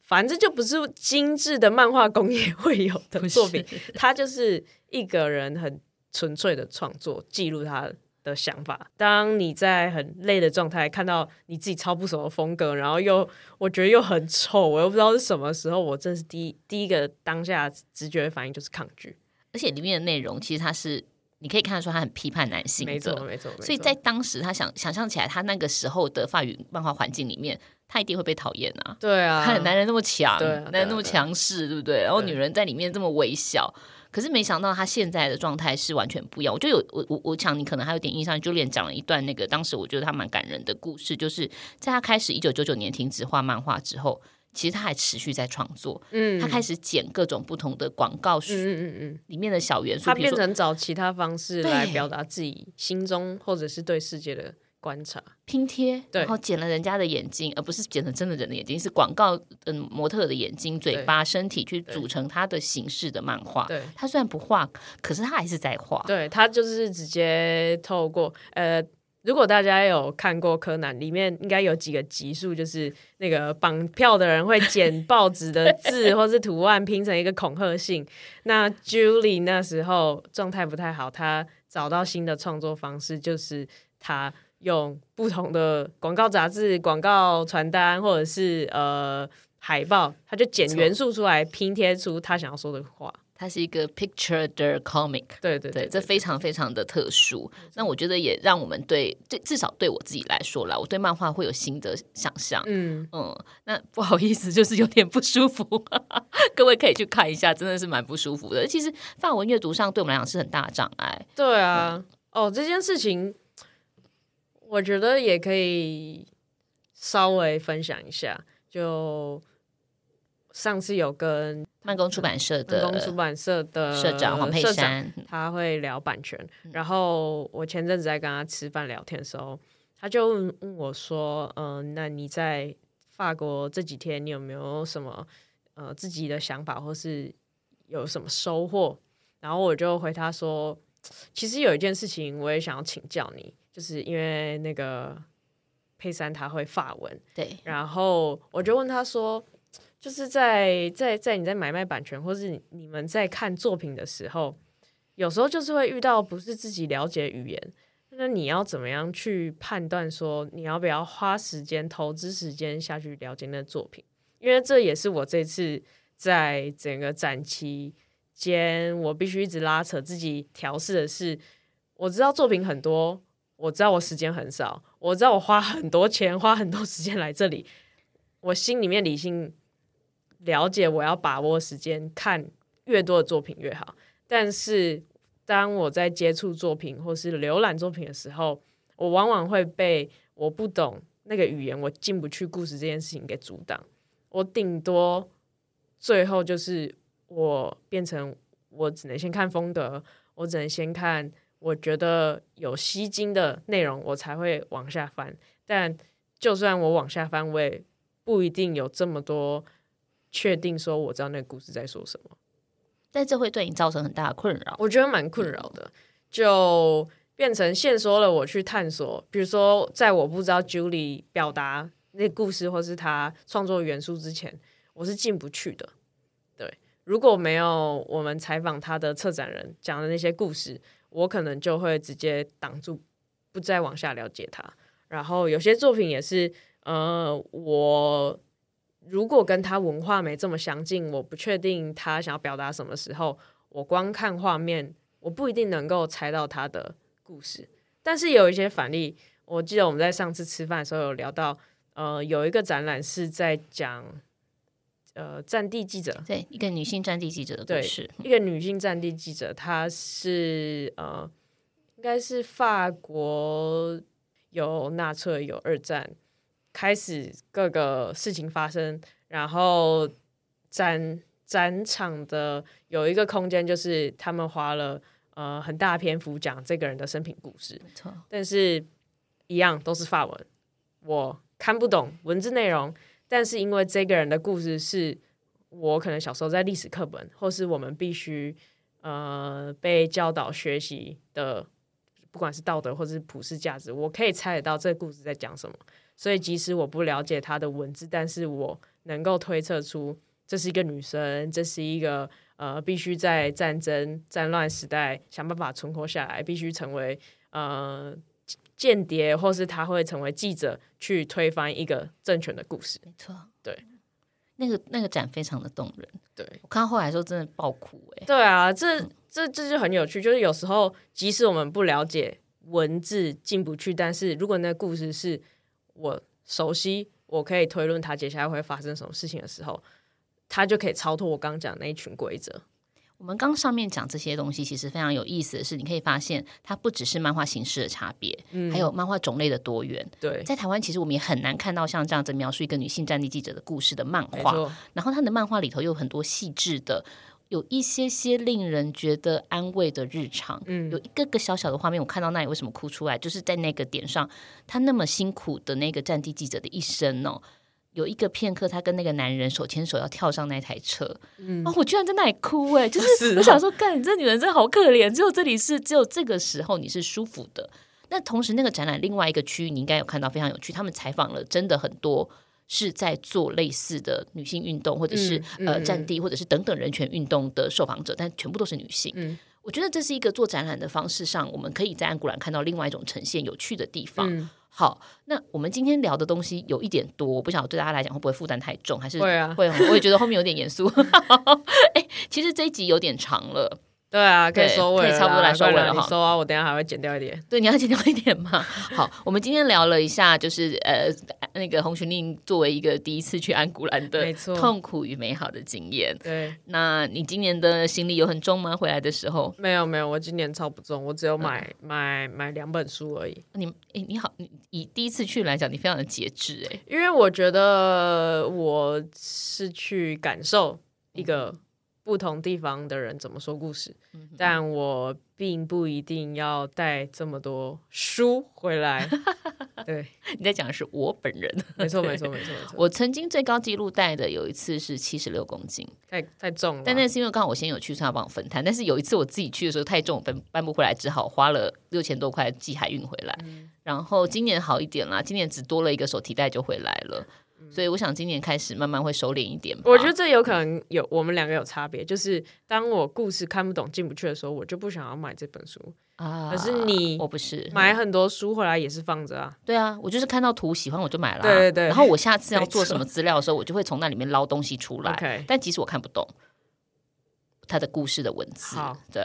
反正就不是精致的漫画工业会有的作品，他就是一个人很纯粹的创作，记录他的想法。当你在很累的状态，看到你自己超不熟的风格，然后又我觉得又很丑，我又不知道是什么时候，我真是第一第一个当下直觉反应就是抗拒。而且里面的内容其实他是。你可以看得出他很批判男性的，没错没错。所以在当时，他想想象起来，他那个时候的法语漫画环境里面，他一定会被讨厌啊。对啊，他男人那么强，对啊、男人那么强势，对不对？然后女人在里面这么微小，可是没想到他现在的状态是完全不一样。我就有我我我想你可能还有点印象，Julian 讲了一段那个当时我觉得他蛮感人的故事，就是在他开始一九九九年停止画漫画之后。其实他还持续在创作，嗯，他开始剪各种不同的广告书，嗯嗯嗯，里面的小元素，他变成找其他方式来表达自己心中或者是对世界的观察，拼贴，然后剪了人家的眼睛，而不是剪成真的人的眼睛，是广告嗯模特的眼睛、嘴巴、身体去组成他的形式的漫画。对，他虽然不画，可是他还是在画。对，他就是直接透过呃。如果大家有看过柯南，里面应该有几个集数，就是那个绑票的人会剪报纸的字或是图案拼成一个恐吓信。那 Julie 那时候状态不太好，她找到新的创作方式，就是她用不同的广告杂志、广告传单或者是呃海报，她就剪元素出来拼贴出她想要说的话。它是一个 picture the comic，对对对，对，这非常非常的特殊。那我觉得也让我们对，对至少对我自己来说啦，我对漫画会有新的想象。嗯嗯，那不好意思，就是有点不舒服，各位可以去看一下，真的是蛮不舒服的。其实范文阅读上对我们来讲是很大的障碍。对啊，嗯、哦，这件事情我觉得也可以稍微分享一下。就上次有跟。慢工出版社的慢工出版社的社长黄佩珊，他会聊版权。嗯、然后我前阵子在跟他吃饭聊天的时候，他就问我说：“嗯、呃，那你在法国这几天，你有没有什么呃自己的想法，或是有什么收获？”然后我就回他说：“其实有一件事情，我也想要请教你，就是因为那个佩珊他会法文，对。然后我就问他说。”就是在在在你在买卖版权，或是你们在看作品的时候，有时候就是会遇到不是自己了解语言，那你要怎么样去判断说你要不要花时间投资时间下去了解那作品？因为这也是我这次在整个展期间，我必须一直拉扯自己调试的是，我知道作品很多，我知道我时间很少，我知道我花很多钱花很多时间来这里，我心里面理性。了解，我要把握时间看越多的作品越好。但是当我在接触作品或是浏览作品的时候，我往往会被我不懂那个语言，我进不去故事这件事情给阻挡。我顶多最后就是我变成我只能先看风格，我只能先看我觉得有吸睛的内容，我才会往下翻。但就算我往下翻，我也不一定有这么多。确定说我知道那个故事在说什么，但这会对你造成很大的困扰。我觉得蛮困扰的，就变成限缩了我去探索。比如说，在我不知道 Julie 表达那故事或是他创作元素之前，我是进不去的。对，如果没有我们采访他的策展人讲的那些故事，我可能就会直接挡住，不再往下了解他。然后有些作品也是，呃，我。如果跟他文化没这么相近，我不确定他想要表达什么时候，我光看画面，我不一定能够猜到他的故事。但是有一些反例，我记得我们在上次吃饭的时候有聊到，呃，有一个展览是在讲，呃，战地记者，对，一个女性战地记者的故事，一个女性战地记者，她是呃，应该是法国有纳粹有二战。开始各个事情发生，然后展展场的有一个空间，就是他们花了呃很大篇幅讲这个人的生平故事。但是一样都是法文，我看不懂文字内容，但是因为这个人的故事是我可能小时候在历史课本，或是我们必须呃被教导学习的不管是道德或者是普世价值，我可以猜得到这个故事在讲什么。所以即使我不了解他的文字，但是我能够推测出这是一个女生，这是一个呃必须在战争战乱时代想办法存活下来，必须成为呃间谍，或是他会成为记者去推翻一个政权的故事。没错，对，那个那个展非常的动人。对，我看到后来时候真的爆哭哎。对啊，这这这就很有趣，就是有时候即使我们不了解文字进不去，但是如果那个故事是我熟悉，我可以推论他接下来会发生什么事情的时候，他就可以超脱我刚刚讲的那一群规则。我们刚上面讲这些东西，其实非常有意思的是，你可以发现它不只是漫画形式的差别，嗯，还有漫画种类的多元。对，在台湾其实我们也很难看到像这样子描述一个女性战地记者的故事的漫画。然后他的漫画里头有很多细致的，有一些些令人觉得安慰的日常。嗯，有一个个小小的画面，我看到那里为什么哭出来，就是在那个点上，他那么辛苦的那个战地记者的一生哦。有一个片刻，他跟那个男人手牵手要跳上那台车，嗯，哦，我居然在那里哭哎，就是 我想说，干，你这女人真的好可怜，只有这里是只有这个时候你是舒服的。那同时，那个展览另外一个区域，你应该有看到非常有趣，他们采访了真的很多是在做类似的女性运动，或者是、嗯、呃战地，或者是等等人权运动的受访者，但全部都是女性。嗯，我觉得这是一个做展览的方式上，我们可以在安古兰看到另外一种呈现有趣的地方。嗯好，那我们今天聊的东西有一点多，我不晓得对大家来讲会不会负担太重，还是会啊？会，我也觉得后面有点严肃。哎，其实这一集有点长了。对啊，可以收尾了，可以差不多来收尾了你。收啊，我等下还会剪掉一点。对，你要剪掉一点嘛。好，我们今天聊了一下，就是呃，那个红裙令作为一个第一次去安古兰的痛苦与美好的经验。对，那你今年的行李有很重吗？回来的时候？没有没有，我今年超不重，我只有买、嗯、买买两本书而已。你哎，你好，你以第一次去来讲，你非常的节制哎，因为我觉得我是去感受一个。不同地方的人怎么说故事，嗯、但我并不一定要带这么多书回来。对，你在讲的是我本人，没错，没错，没错，没错。我曾经最高纪录带的有一次是七十六公斤，太太重了。但那是因为刚好我先有去，所以要帮我分摊。但是有一次我自己去的时候太重，我搬搬不回来，只好花了六千多块寄海运回来。嗯、然后今年好一点啦，今年只多了一个手提袋就回来了。所以我想今年开始慢慢会收敛一点。我觉得这有可能有我们两个有差别，就是当我故事看不懂进不去的时候，我就不想要买这本书啊。可是你我不是买很多书回来也是放着啊。对啊，我就是看到图喜欢我就买了。对对对。然后我下次要做什么资料的时候，我就会从那里面捞东西出来。但即使我看不懂。他的故事的文字，好对，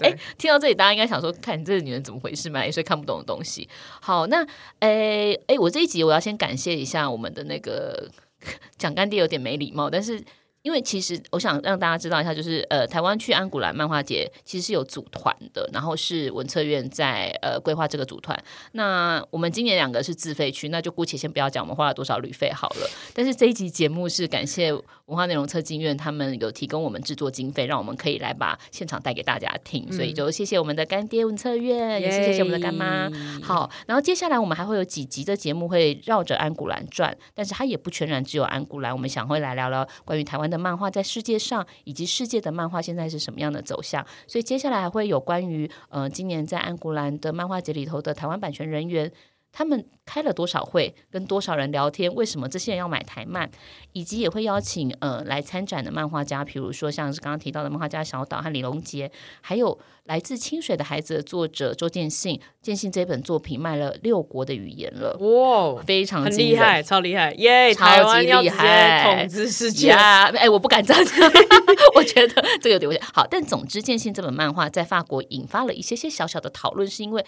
哎，听到这里，大家应该想说，看你这个女人怎么回事，买了一堆看不懂的东西。好，那，哎哎，我这一集我要先感谢一下我们的那个 讲干爹有点没礼貌，但是。因为其实我想让大家知道一下，就是呃，台湾去安古兰漫画节其实是有组团的，然后是文策院在呃规划这个组团。那我们今年两个是自费去，那就姑且先不要讲我们花了多少旅费好了。但是这一集节目是感谢文化内容策进院，他们有提供我们制作经费，让我们可以来把现场带给大家听，所以就谢谢我们的干爹文策院，也是谢谢我们的干妈。好，然后接下来我们还会有几集的节目会绕着安古兰转，但是它也不全然只有安古兰，我们想会来聊聊关于台湾的。漫画在世界上，以及世界的漫画现在是什么样的走向？所以接下来还会有关于呃，今年在安古兰的漫画节里头的台湾版权人员。他们开了多少会，跟多少人聊天？为什么这些人要买台漫？以及也会邀请呃来参展的漫画家，比如说像是刚刚提到的漫画家小岛和李龙杰，还有来自清水的孩子的作者周建信。建信这本作品卖了六国的语言了，哇，非常厉害，超厉害，耶、yeah！台湾要直接统治世界，哎、yeah，我不敢这样讲，我觉得这个有点危险。好，但总之，建信这本漫画在法国引发了一些些小小的讨论，是因为。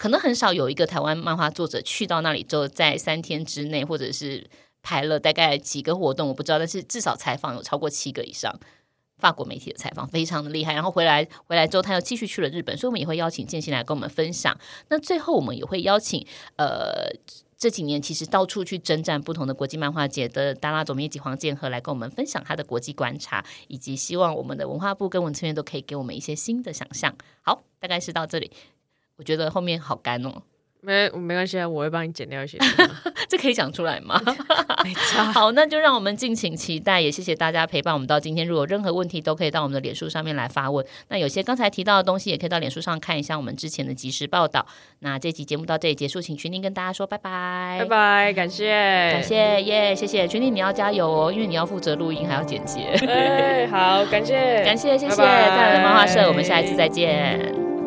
可能很少有一个台湾漫画作者去到那里之后，在三天之内，或者是排了大概几个活动，我不知道，但是至少采访有超过七个以上。法国媒体的采访非常的厉害，然后回来回来之后，他又继续去了日本，所以我们也会邀请建新来跟我们分享。那最后我们也会邀请呃这几年其实到处去征战不同的国际漫画节的达拉总编辑黄建和来跟我们分享他的国际观察，以及希望我们的文化部跟文策院都可以给我们一些新的想象。好，大概是到这里。我觉得后面好干哦，没没关系啊，我会帮你剪掉一些。这可以讲出来吗？没差。好，那就让我们敬请期待。也谢谢大家陪伴我们到今天。如果有任何问题，都可以到我们的脸书上面来发问。那有些刚才提到的东西，也可以到脸书上看一下我们之前的即时报道。那这集节目到这里结束，请群宁跟大家说拜拜，拜拜，感谢，感谢耶，谢谢群宁，你要加油哦，因为你要负责录音还要剪辑。哎，好，感谢，感谢，谢谢大人的漫画社，我们下一次再见。